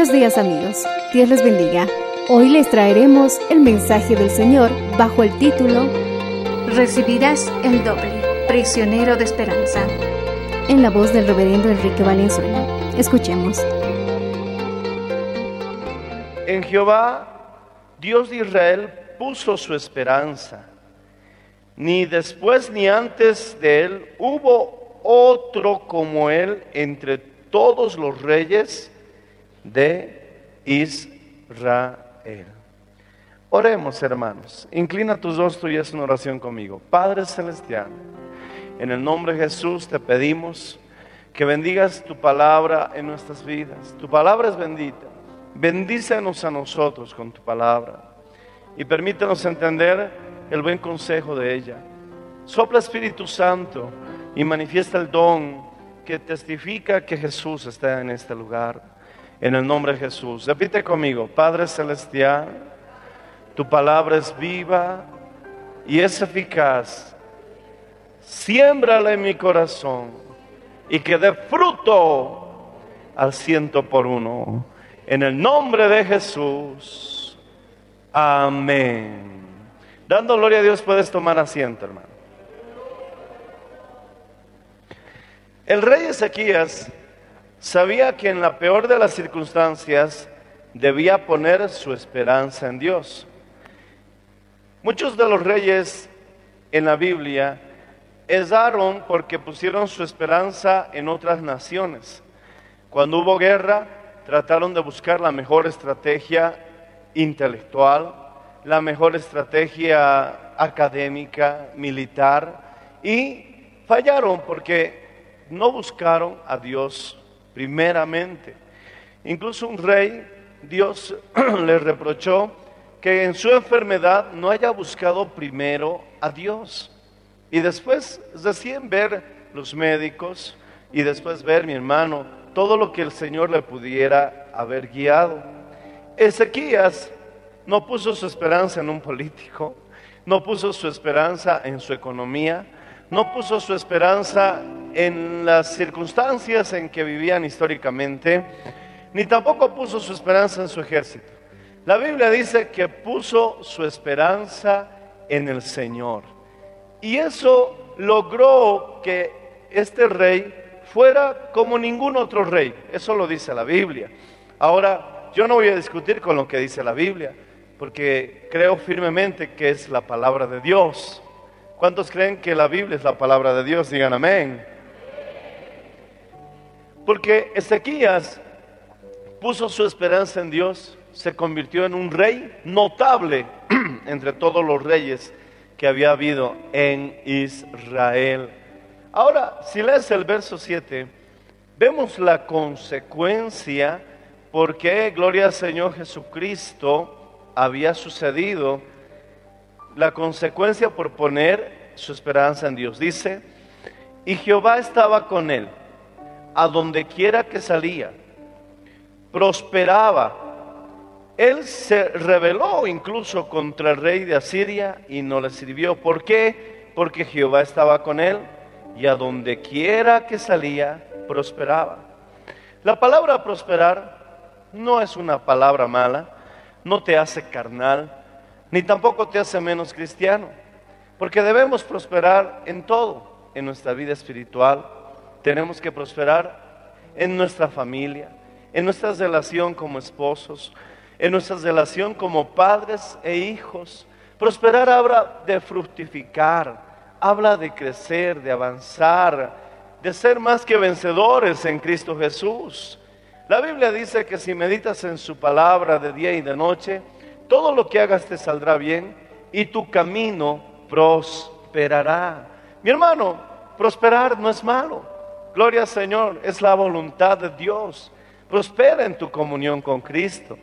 Buenos días amigos, Dios les bendiga. Hoy les traeremos el mensaje del Señor bajo el título recibirás el doble, prisionero de esperanza. en la voz del reverendo Enrique Valenzuela. Escuchemos. En Jehová, Dios de Israel, puso su esperanza. Ni después ni antes de él hubo otro como él entre todos los reyes de Israel. Oremos, hermanos. Inclina tus rostros y haz una oración conmigo. Padre Celestial, en el nombre de Jesús te pedimos que bendigas tu palabra en nuestras vidas. Tu palabra es bendita. Bendícenos a nosotros con tu palabra y permítenos entender el buen consejo de ella. Sopla Espíritu Santo y manifiesta el don que testifica que Jesús está en este lugar. En el nombre de Jesús. Repite conmigo, Padre Celestial, tu palabra es viva y es eficaz. Siémbrala en mi corazón y que dé fruto al ciento por uno. En el nombre de Jesús. Amén. Dando gloria a Dios puedes tomar asiento, hermano. El rey Ezequías sabía que en la peor de las circunstancias debía poner su esperanza en Dios. Muchos de los reyes en la Biblia erraron porque pusieron su esperanza en otras naciones. Cuando hubo guerra, trataron de buscar la mejor estrategia intelectual, la mejor estrategia académica, militar, y fallaron porque no buscaron a Dios primeramente. Incluso un rey, Dios le reprochó que en su enfermedad no haya buscado primero a Dios. Y después, recién ver los médicos y después ver, mi hermano, todo lo que el Señor le pudiera haber guiado. Ezequías no puso su esperanza en un político, no puso su esperanza en su economía, no puso su esperanza en las circunstancias en que vivían históricamente, ni tampoco puso su esperanza en su ejército. La Biblia dice que puso su esperanza en el Señor. Y eso logró que este rey fuera como ningún otro rey. Eso lo dice la Biblia. Ahora, yo no voy a discutir con lo que dice la Biblia, porque creo firmemente que es la palabra de Dios. ¿Cuántos creen que la Biblia es la palabra de Dios? Digan amén. Porque Ezequías puso su esperanza en Dios, se convirtió en un rey notable entre todos los reyes que había habido en Israel. Ahora, si lees el verso 7, vemos la consecuencia por qué, gloria al Señor Jesucristo, había sucedido la consecuencia por poner su esperanza en Dios. Dice, y Jehová estaba con él, a donde quiera que salía, prosperaba él se rebeló incluso contra el rey de Asiria y no le sirvió. ¿Por qué? Porque Jehová estaba con él y a donde quiera que salía, prosperaba. La palabra prosperar no es una palabra mala, no te hace carnal, ni tampoco te hace menos cristiano, porque debemos prosperar en todo, en nuestra vida espiritual, tenemos que prosperar en nuestra familia, en nuestra relación como esposos, en nuestra relación como padres e hijos. Prosperar habla de fructificar, habla de crecer, de avanzar, de ser más que vencedores en Cristo Jesús. La Biblia dice que si meditas en su palabra de día y de noche, todo lo que hagas te saldrá bien y tu camino prosperará. Mi hermano, prosperar no es malo. Gloria al Señor, es la voluntad de Dios. Prospera en tu comunión con Cristo.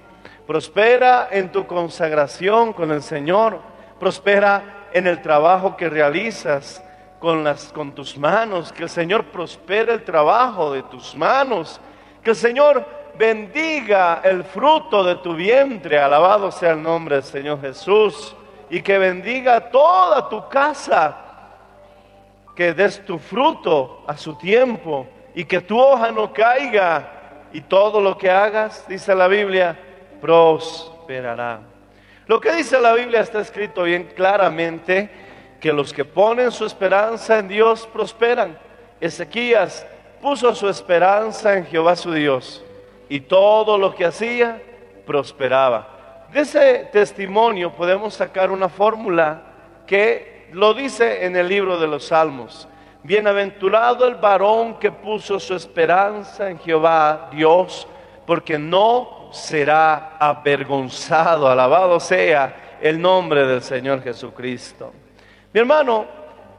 Prospera en tu consagración con el Señor. Prospera en el trabajo que realizas con, las, con tus manos. Que el Señor prospere el trabajo de tus manos. Que el Señor bendiga el fruto de tu vientre. Alabado sea el nombre del Señor Jesús. Y que bendiga toda tu casa. Que des tu fruto a su tiempo. Y que tu hoja no caiga. Y todo lo que hagas, dice la Biblia, prosperará. Lo que dice la Biblia está escrito bien claramente, que los que ponen su esperanza en Dios prosperan. Ezequías puso su esperanza en Jehová su Dios y todo lo que hacía prosperaba. De ese testimonio podemos sacar una fórmula que lo dice en el libro de los Salmos. Bienaventurado el varón que puso su esperanza en Jehová Dios, porque no será avergonzado. Alabado sea el nombre del Señor Jesucristo. Mi hermano,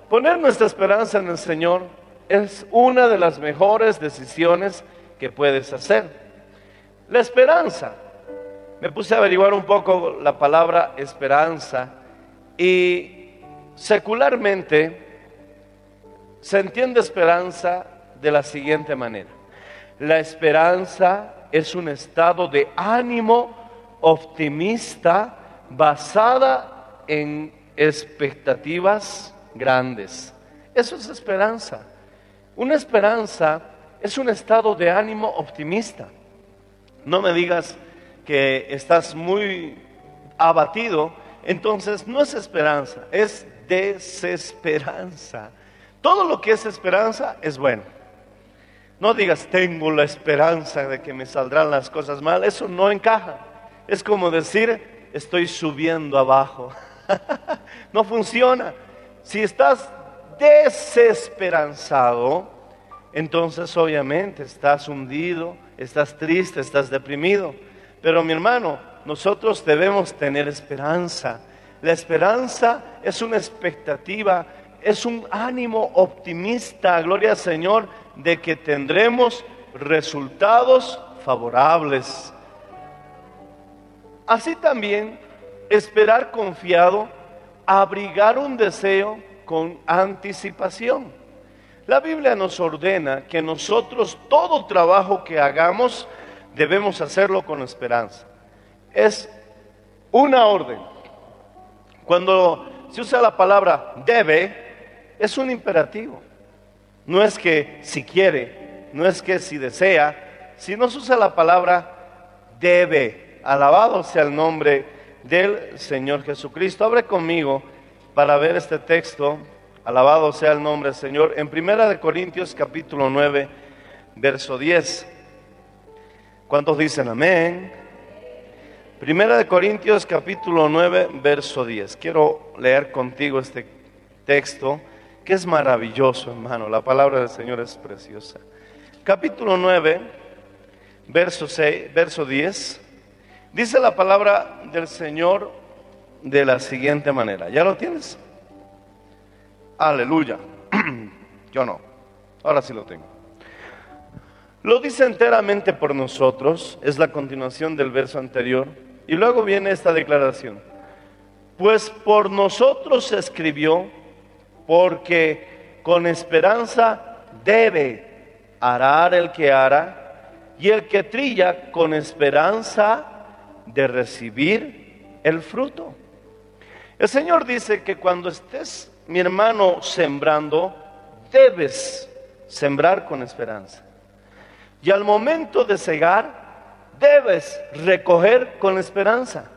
poner nuestra esperanza en el Señor es una de las mejores decisiones que puedes hacer. La esperanza. Me puse a averiguar un poco la palabra esperanza y secularmente se entiende esperanza de la siguiente manera. La esperanza es un estado de ánimo optimista basada en expectativas grandes. Eso es esperanza. Una esperanza es un estado de ánimo optimista. No me digas que estás muy abatido, entonces no es esperanza, es desesperanza. Todo lo que es esperanza es bueno. No digas, tengo la esperanza de que me saldrán las cosas mal. Eso no encaja. Es como decir, estoy subiendo abajo. no funciona. Si estás desesperanzado, entonces obviamente estás hundido, estás triste, estás deprimido. Pero mi hermano, nosotros debemos tener esperanza. La esperanza es una expectativa es un ánimo optimista, gloria al Señor, de que tendremos resultados favorables. Así también, esperar confiado, abrigar un deseo con anticipación. La Biblia nos ordena que nosotros todo trabajo que hagamos debemos hacerlo con esperanza. Es una orden. Cuando se usa la palabra debe, es un imperativo. No es que si quiere, no es que si desea, si no se usa la palabra debe. Alabado sea el nombre del Señor Jesucristo. Abre conmigo para ver este texto. Alabado sea el nombre del Señor. En Primera de Corintios capítulo 9, verso 10. ¿Cuántos dicen amén? Primera de Corintios capítulo 9, verso 10. Quiero leer contigo este texto que es maravilloso, hermano. La palabra del Señor es preciosa. Capítulo 9, verso, 6, verso 10. Dice la palabra del Señor de la siguiente manera. ¿Ya lo tienes? Aleluya. Yo no. Ahora sí lo tengo. Lo dice enteramente por nosotros, es la continuación del verso anterior, y luego viene esta declaración. Pues por nosotros se escribió porque con esperanza debe arar el que ara, y el que trilla con esperanza de recibir el fruto. El Señor dice que cuando estés, mi hermano, sembrando, debes sembrar con esperanza. Y al momento de cegar, debes recoger con esperanza.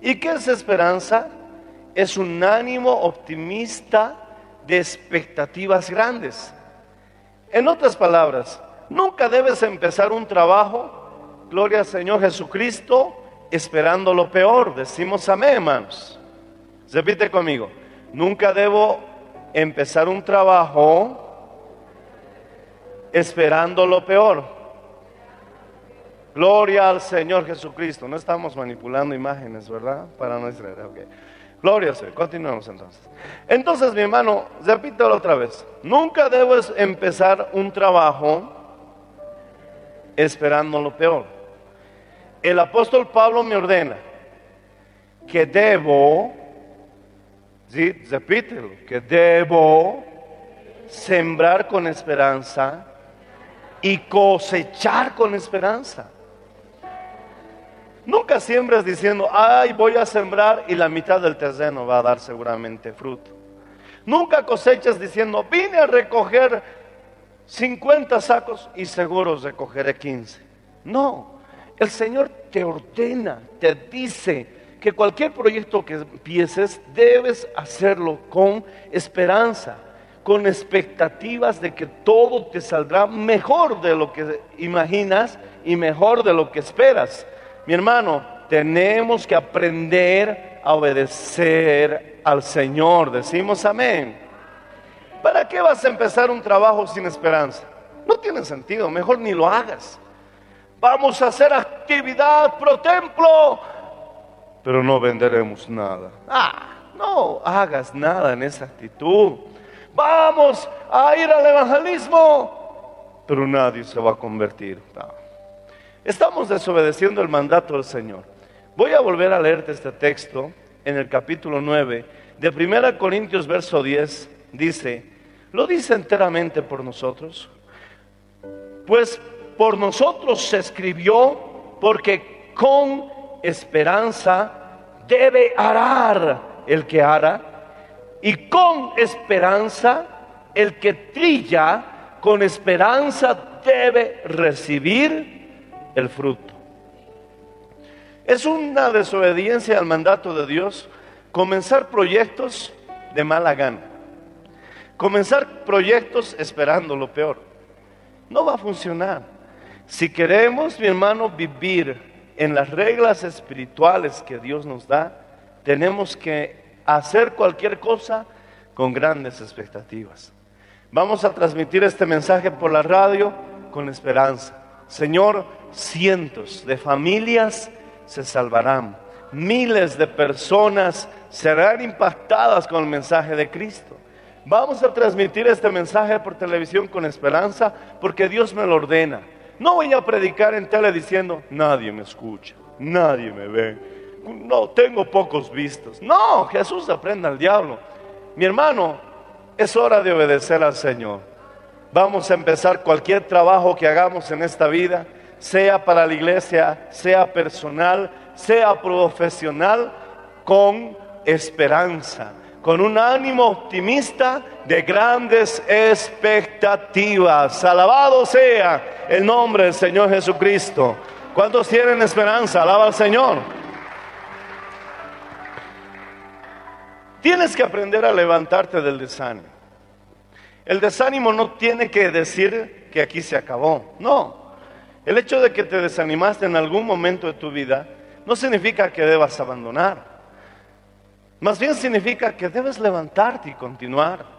¿Y qué es esperanza? Es un ánimo optimista de expectativas grandes. En otras palabras, nunca debes empezar un trabajo, gloria al Señor Jesucristo, esperando lo peor. Decimos amén, hermanos. Repite conmigo, nunca debo empezar un trabajo esperando lo peor. Gloria al Señor Jesucristo. No estamos manipulando imágenes, ¿verdad? Para no distraer. ok. Gloria al Señor. Continuamos entonces. Entonces, mi hermano, repítelo otra vez. Nunca debes empezar un trabajo esperando lo peor. El apóstol Pablo me ordena que debo, ¿sí? repítelo, que debo sembrar con esperanza y cosechar con esperanza. Nunca siembres diciendo, ay, voy a sembrar y la mitad del terreno va a dar seguramente fruto. Nunca cosechas diciendo, vine a recoger 50 sacos y seguro recogeré 15. No, el Señor te ordena, te dice que cualquier proyecto que empieces debes hacerlo con esperanza, con expectativas de que todo te saldrá mejor de lo que imaginas y mejor de lo que esperas. Mi hermano, tenemos que aprender a obedecer al Señor. Decimos amén. ¿Para qué vas a empezar un trabajo sin esperanza? No tiene sentido, mejor ni lo hagas. Vamos a hacer actividad pro templo, pero no venderemos nada. Ah, no hagas nada en esa actitud. Vamos a ir al evangelismo, pero nadie se va a convertir. Estamos desobedeciendo el mandato del Señor. Voy a volver a leerte este texto en el capítulo 9 de 1 Corintios verso 10. Dice, lo dice enteramente por nosotros. Pues por nosotros se escribió porque con esperanza debe arar el que ara y con esperanza el que trilla, con esperanza debe recibir el fruto. Es una desobediencia al mandato de Dios comenzar proyectos de mala gana. Comenzar proyectos esperando lo peor. No va a funcionar. Si queremos, mi hermano, vivir en las reglas espirituales que Dios nos da, tenemos que hacer cualquier cosa con grandes expectativas. Vamos a transmitir este mensaje por la radio con esperanza. Señor, cientos de familias se salvarán, miles de personas serán impactadas con el mensaje de Cristo. Vamos a transmitir este mensaje por televisión con esperanza porque Dios me lo ordena. No voy a predicar en tele diciendo, nadie me escucha, nadie me ve, no, tengo pocos vistos. No, Jesús aprenda al diablo. Mi hermano, es hora de obedecer al Señor. Vamos a empezar cualquier trabajo que hagamos en esta vida sea para la iglesia, sea personal, sea profesional, con esperanza, con un ánimo optimista de grandes expectativas. Alabado sea el nombre del Señor Jesucristo. ¿Cuántos tienen esperanza? Alaba al Señor. Tienes que aprender a levantarte del desánimo. El desánimo no tiene que decir que aquí se acabó. No, el hecho de que te desanimaste en algún momento de tu vida no significa que debas abandonar. Más bien significa que debes levantarte y continuar.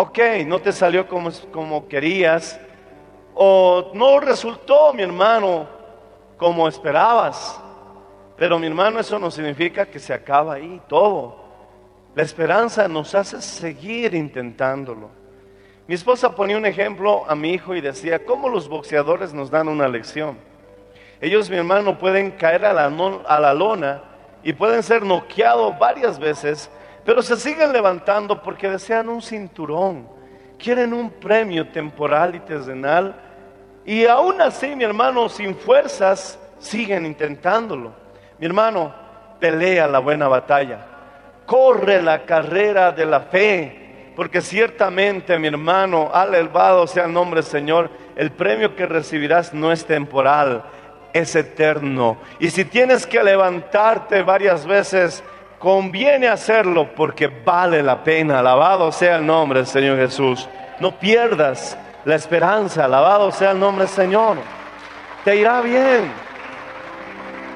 Ok, no te salió como, como querías o no resultó, mi hermano, como esperabas. Pero mi hermano, eso no significa que se acaba ahí todo. La esperanza nos hace seguir intentándolo. Mi esposa ponía un ejemplo a mi hijo y decía, ¿cómo los boxeadores nos dan una lección? Ellos, mi hermano, pueden caer a la, a la lona y pueden ser noqueados varias veces, pero se siguen levantando porque desean un cinturón, quieren un premio temporal y terrenal, y aún así, mi hermano, sin fuerzas, siguen intentándolo. Mi hermano, pelea la buena batalla. Corre la carrera de la fe. Porque ciertamente, mi hermano, alabado sea el nombre del Señor, el premio que recibirás no es temporal, es eterno. Y si tienes que levantarte varias veces, conviene hacerlo porque vale la pena. Alabado sea el nombre del Señor Jesús. No pierdas la esperanza. Alabado sea el nombre del Señor. Te irá bien.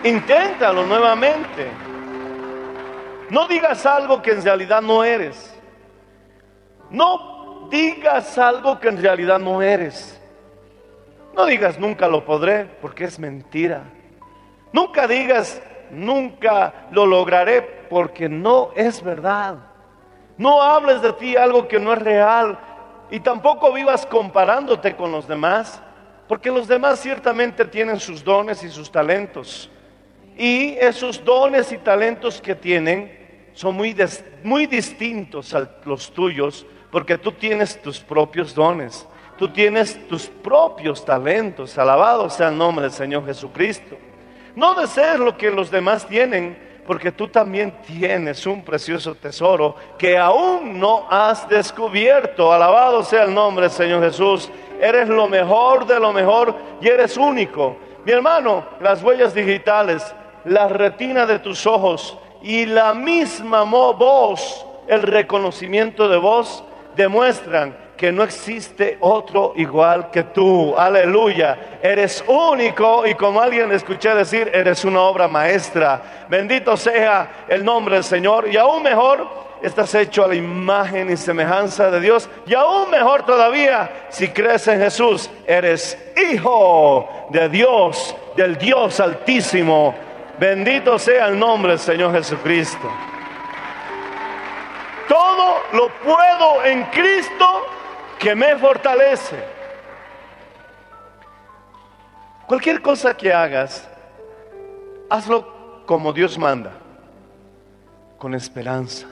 Inténtalo nuevamente. No digas algo que en realidad no eres. No digas algo que en realidad no eres. No digas nunca lo podré, porque es mentira. Nunca digas nunca lo lograré, porque no es verdad. No hables de ti algo que no es real. Y tampoco vivas comparándote con los demás, porque los demás ciertamente tienen sus dones y sus talentos. Y esos dones y talentos que tienen son muy, muy distintos a los tuyos, porque tú tienes tus propios dones, tú tienes tus propios talentos. Alabado sea el nombre del Señor Jesucristo. No desees lo que los demás tienen, porque tú también tienes un precioso tesoro que aún no has descubierto. Alabado sea el nombre Señor Jesús. Eres lo mejor de lo mejor y eres único. Mi hermano, las huellas digitales, la retina de tus ojos y la misma voz, el reconocimiento de voz, demuestran que no existe otro igual que tú. Aleluya. Eres único y como alguien escuché decir, eres una obra maestra. Bendito sea el nombre del Señor. Y aún mejor, estás hecho a la imagen y semejanza de Dios. Y aún mejor todavía, si crees en Jesús, eres hijo de Dios, del Dios altísimo. Bendito sea el nombre del Señor Jesucristo. Todo lo puedo en Cristo que me fortalece. Cualquier cosa que hagas, hazlo como Dios manda, con esperanza.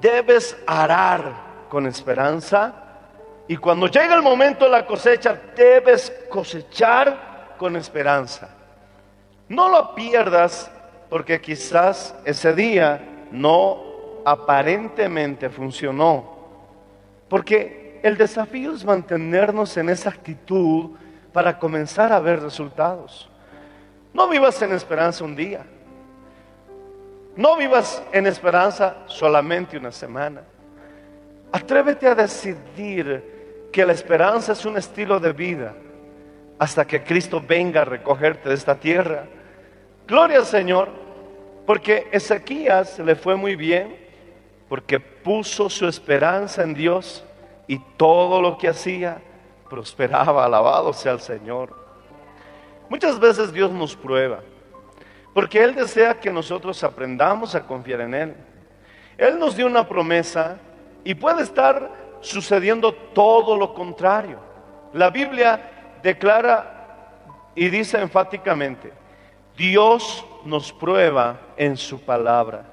Debes arar con esperanza y cuando llegue el momento de la cosecha, debes cosechar con esperanza. No lo pierdas porque quizás ese día no aparentemente funcionó. Porque el desafío es mantenernos en esa actitud para comenzar a ver resultados. No vivas en esperanza un día. No vivas en esperanza solamente una semana. Atrévete a decidir que la esperanza es un estilo de vida hasta que Cristo venga a recogerte de esta tierra. Gloria al Señor, porque Ezequías le fue muy bien, porque puso su esperanza en Dios y todo lo que hacía prosperaba, alabado sea el Señor. Muchas veces Dios nos prueba, porque Él desea que nosotros aprendamos a confiar en Él. Él nos dio una promesa y puede estar sucediendo todo lo contrario. La Biblia declara y dice enfáticamente, Dios nos prueba en su palabra.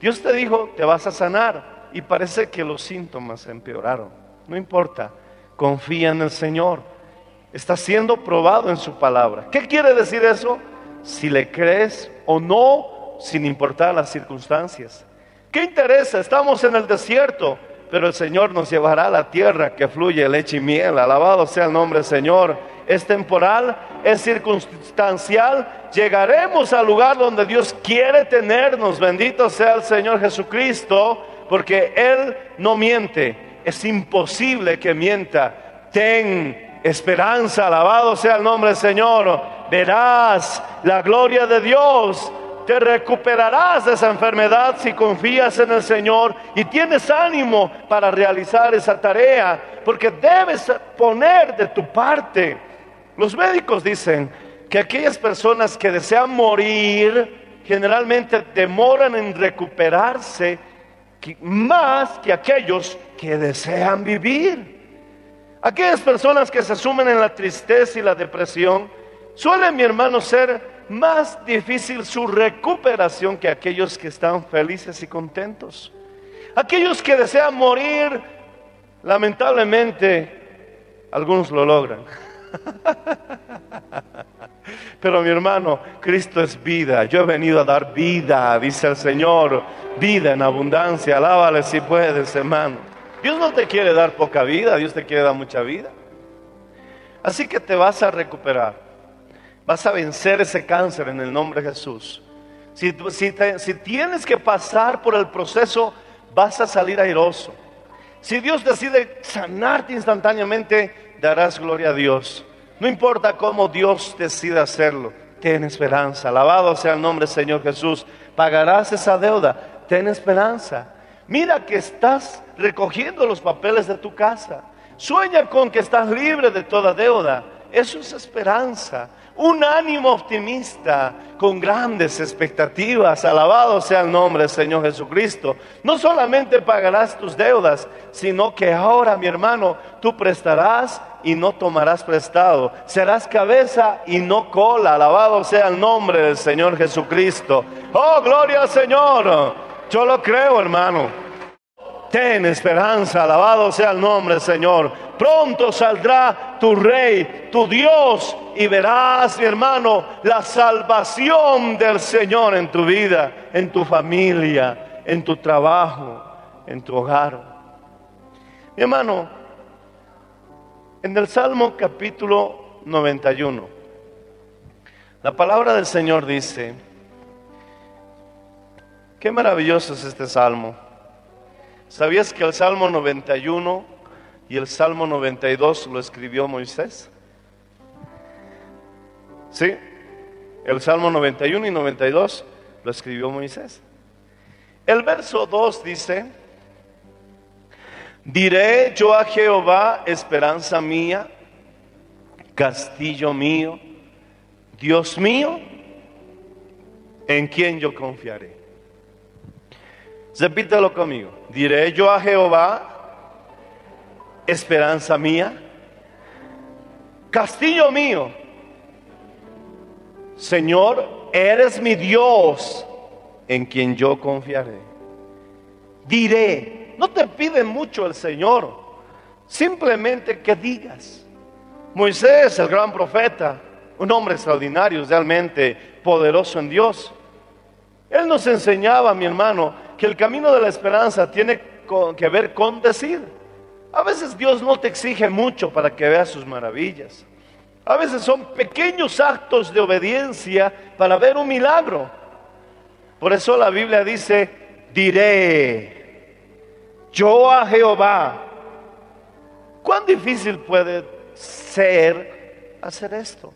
Dios te dijo, te vas a sanar y parece que los síntomas empeoraron. No importa, confía en el Señor. Está siendo probado en su palabra. ¿Qué quiere decir eso? Si le crees o no, sin importar las circunstancias. ¿Qué interesa? Estamos en el desierto, pero el Señor nos llevará a la tierra que fluye leche y miel. Alabado sea el nombre del Señor. Es temporal, es circunstancial. Llegaremos al lugar donde Dios quiere tenernos. Bendito sea el Señor Jesucristo, porque Él no miente. Es imposible que mienta. Ten esperanza, alabado sea el nombre del Señor. Verás la gloria de Dios. Te recuperarás de esa enfermedad si confías en el Señor y tienes ánimo para realizar esa tarea, porque debes poner de tu parte. Los médicos dicen que aquellas personas que desean morir generalmente demoran en recuperarse más que aquellos que desean vivir. Aquellas personas que se sumen en la tristeza y la depresión, suelen, mi hermano, ser más difícil su recuperación que aquellos que están felices y contentos. Aquellos que desean morir, lamentablemente, algunos lo logran. Pero mi hermano, Cristo es vida. Yo he venido a dar vida, dice el Señor. Vida en abundancia. Alábale si puedes, hermano. Dios no te quiere dar poca vida, Dios te quiere dar mucha vida. Así que te vas a recuperar. Vas a vencer ese cáncer en el nombre de Jesús. Si, si te- si tienes que pasar por el proceso, vas a salir airoso. Si Dios decide sanarte instantáneamente, darás gloria a Dios. No importa cómo Dios decida hacerlo, ten esperanza. Alabado sea el nombre del Señor Jesús. Pagarás esa deuda, ten esperanza. Mira que estás recogiendo los papeles de tu casa. Sueña con que estás libre de toda deuda. Eso es esperanza. Un ánimo optimista con grandes expectativas. Alabado sea el nombre del Señor Jesucristo. No solamente pagarás tus deudas, sino que ahora, mi hermano, tú prestarás y no tomarás prestado. Serás cabeza y no cola. Alabado sea el nombre del Señor Jesucristo. Oh, gloria al Señor. Yo lo creo, hermano. Ten esperanza, alabado sea el nombre Señor. Pronto saldrá tu rey, tu Dios, y verás, mi hermano, la salvación del Señor en tu vida, en tu familia, en tu trabajo, en tu hogar. Mi hermano, en el Salmo capítulo 91, la palabra del Señor dice, qué maravilloso es este salmo. ¿Sabías que el Salmo 91 y el Salmo 92 lo escribió Moisés? Sí, el Salmo 91 y 92 lo escribió Moisés. El verso 2 dice, diré yo a Jehová, esperanza mía, castillo mío, Dios mío, en quien yo confiaré. Repítelo conmigo. Diré yo a Jehová, esperanza mía, castillo mío. Señor, eres mi Dios en quien yo confiaré. Diré, no te pide mucho el Señor, simplemente que digas. Moisés, el gran profeta, un hombre extraordinario, realmente poderoso en Dios. Él nos enseñaba, mi hermano, que el camino de la esperanza tiene que ver con decir. A veces Dios no te exige mucho para que veas sus maravillas. A veces son pequeños actos de obediencia para ver un milagro. Por eso la Biblia dice, diré, yo a Jehová. ¿Cuán difícil puede ser hacer esto?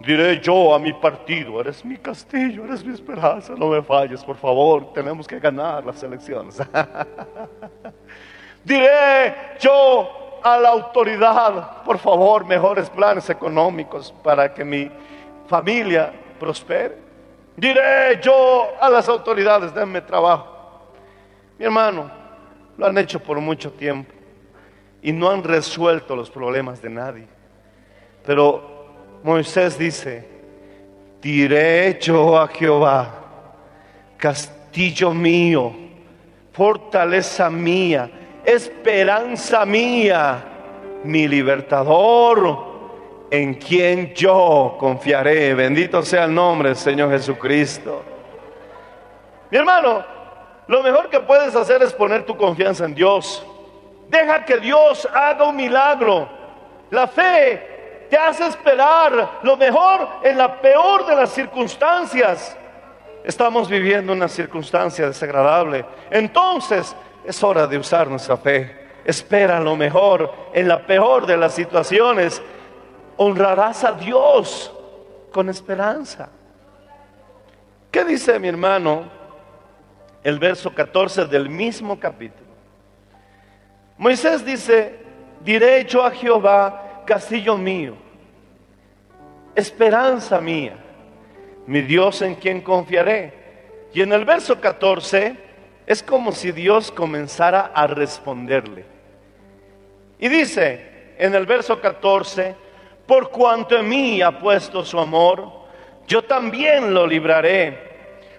Diré yo a mi partido, eres mi castillo, eres mi esperanza, no me falles, por favor, tenemos que ganar las elecciones. Diré yo a la autoridad, por favor, mejores planes económicos para que mi familia prospere. Diré yo a las autoridades, denme trabajo. Mi hermano, lo han hecho por mucho tiempo y no han resuelto los problemas de nadie. Pero Moisés dice, diré yo a Jehová, castillo mío, fortaleza mía, esperanza mía, mi libertador, en quien yo confiaré. Bendito sea el nombre del Señor Jesucristo. Mi hermano, lo mejor que puedes hacer es poner tu confianza en Dios. Deja que Dios haga un milagro. La fe te hace esperar lo mejor en la peor de las circunstancias. Estamos viviendo una circunstancia desagradable. Entonces es hora de usar nuestra fe. Espera lo mejor en la peor de las situaciones. Honrarás a Dios con esperanza. ¿Qué dice mi hermano el verso 14 del mismo capítulo? Moisés dice, diré yo a Jehová, castillo mío, esperanza mía, mi Dios en quien confiaré. Y en el verso 14 es como si Dios comenzara a responderle. Y dice en el verso 14, por cuanto en mí ha puesto su amor, yo también lo libraré.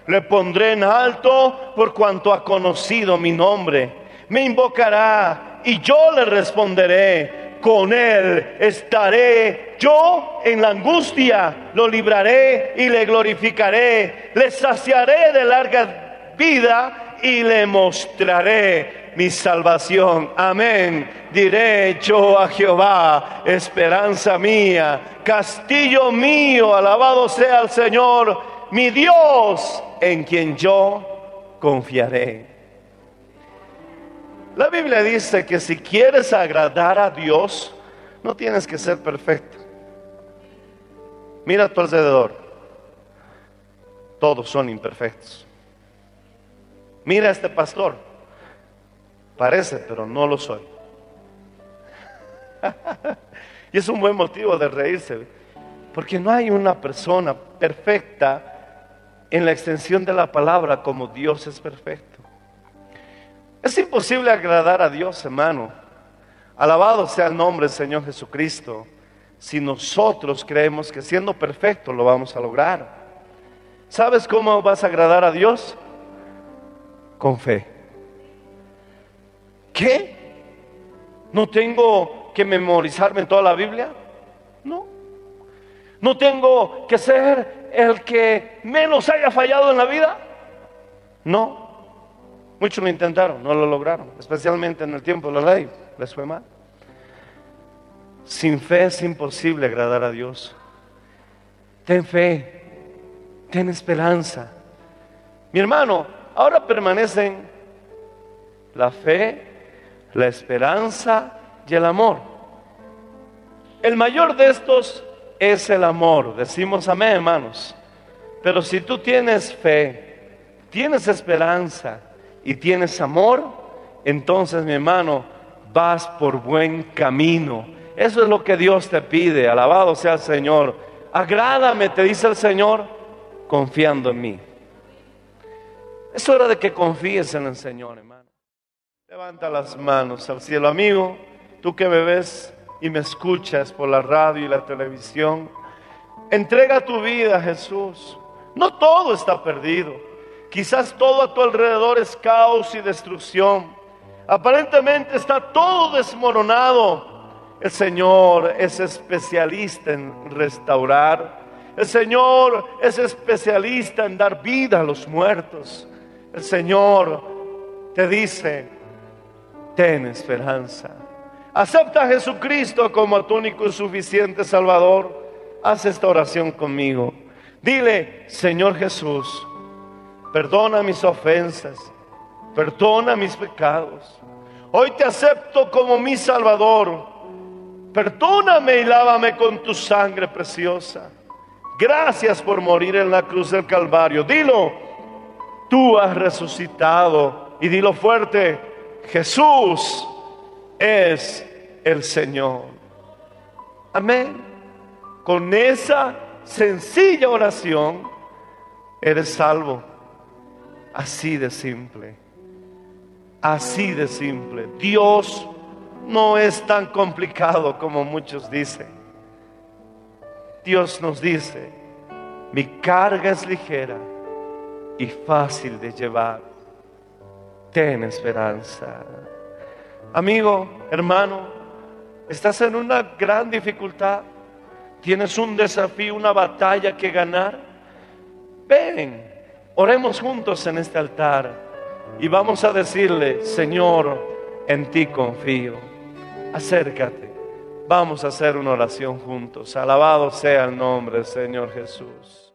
Le pondré en alto por cuanto ha conocido mi nombre. Me invocará y yo le responderé. Con él estaré. Yo en la angustia lo libraré y le glorificaré. Le saciaré de larga vida y le mostraré mi salvación. Amén. Diré yo a Jehová, esperanza mía, castillo mío, alabado sea el Señor, mi Dios, en quien yo confiaré. La Biblia dice que si quieres agradar a Dios, no tienes que ser perfecto. Mira a tu alrededor. Todos son imperfectos. Mira a este pastor. Parece, pero no lo soy. y es un buen motivo de reírse, porque no hay una persona perfecta en la extensión de la palabra como Dios es perfecto. Es imposible agradar a Dios, hermano. Alabado sea el nombre del Señor Jesucristo. Si nosotros creemos que siendo perfecto lo vamos a lograr. ¿Sabes cómo vas a agradar a Dios? Con fe. ¿Qué? ¿No tengo que memorizarme toda la Biblia? No. ¿No tengo que ser el que menos haya fallado en la vida? No. Muchos lo intentaron, no lo lograron, especialmente en el tiempo de la ley, les fue mal. Sin fe es imposible agradar a Dios. Ten fe, ten esperanza. Mi hermano, ahora permanecen la fe, la esperanza y el amor. El mayor de estos es el amor. Decimos amén, hermanos. Pero si tú tienes fe, tienes esperanza y tienes amor, entonces, mi hermano, vas por buen camino. Eso es lo que Dios te pide. Alabado sea el Señor. Agrádame, te dice el Señor, confiando en mí. Es hora de que confíes en el Señor, hermano. Levanta las manos al cielo, amigo. Tú que me ves y me escuchas por la radio y la televisión. Entrega tu vida a Jesús. No todo está perdido. Quizás todo a tu alrededor es caos y destrucción. Aparentemente está todo desmoronado. El Señor es especialista en restaurar. El Señor es especialista en dar vida a los muertos. El Señor te dice, ten esperanza. Acepta a Jesucristo como tu único y suficiente Salvador. Haz esta oración conmigo. Dile, Señor Jesús, perdona mis ofensas, perdona mis pecados. Hoy te acepto como mi Salvador. Perdóname y lávame con tu sangre preciosa. Gracias por morir en la cruz del Calvario. Dilo, tú has resucitado. Y dilo fuerte, Jesús es el Señor. Amén. Con esa sencilla oración eres salvo. Así de simple. Así de simple. Dios no es tan complicado como muchos dicen. Dios nos dice, mi carga es ligera y fácil de llevar. Ten esperanza. Amigo, hermano, estás en una gran dificultad. Tienes un desafío, una batalla que ganar. Ven, oremos juntos en este altar y vamos a decirle, Señor, en ti confío. Acércate. Vamos a hacer una oración juntos. Alabado sea el nombre del Señor Jesús.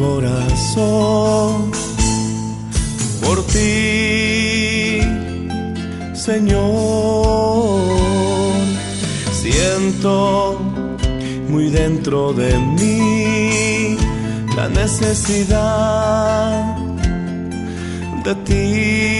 Corazón por ti, Señor. Siento muy dentro de mí la necesidad de ti.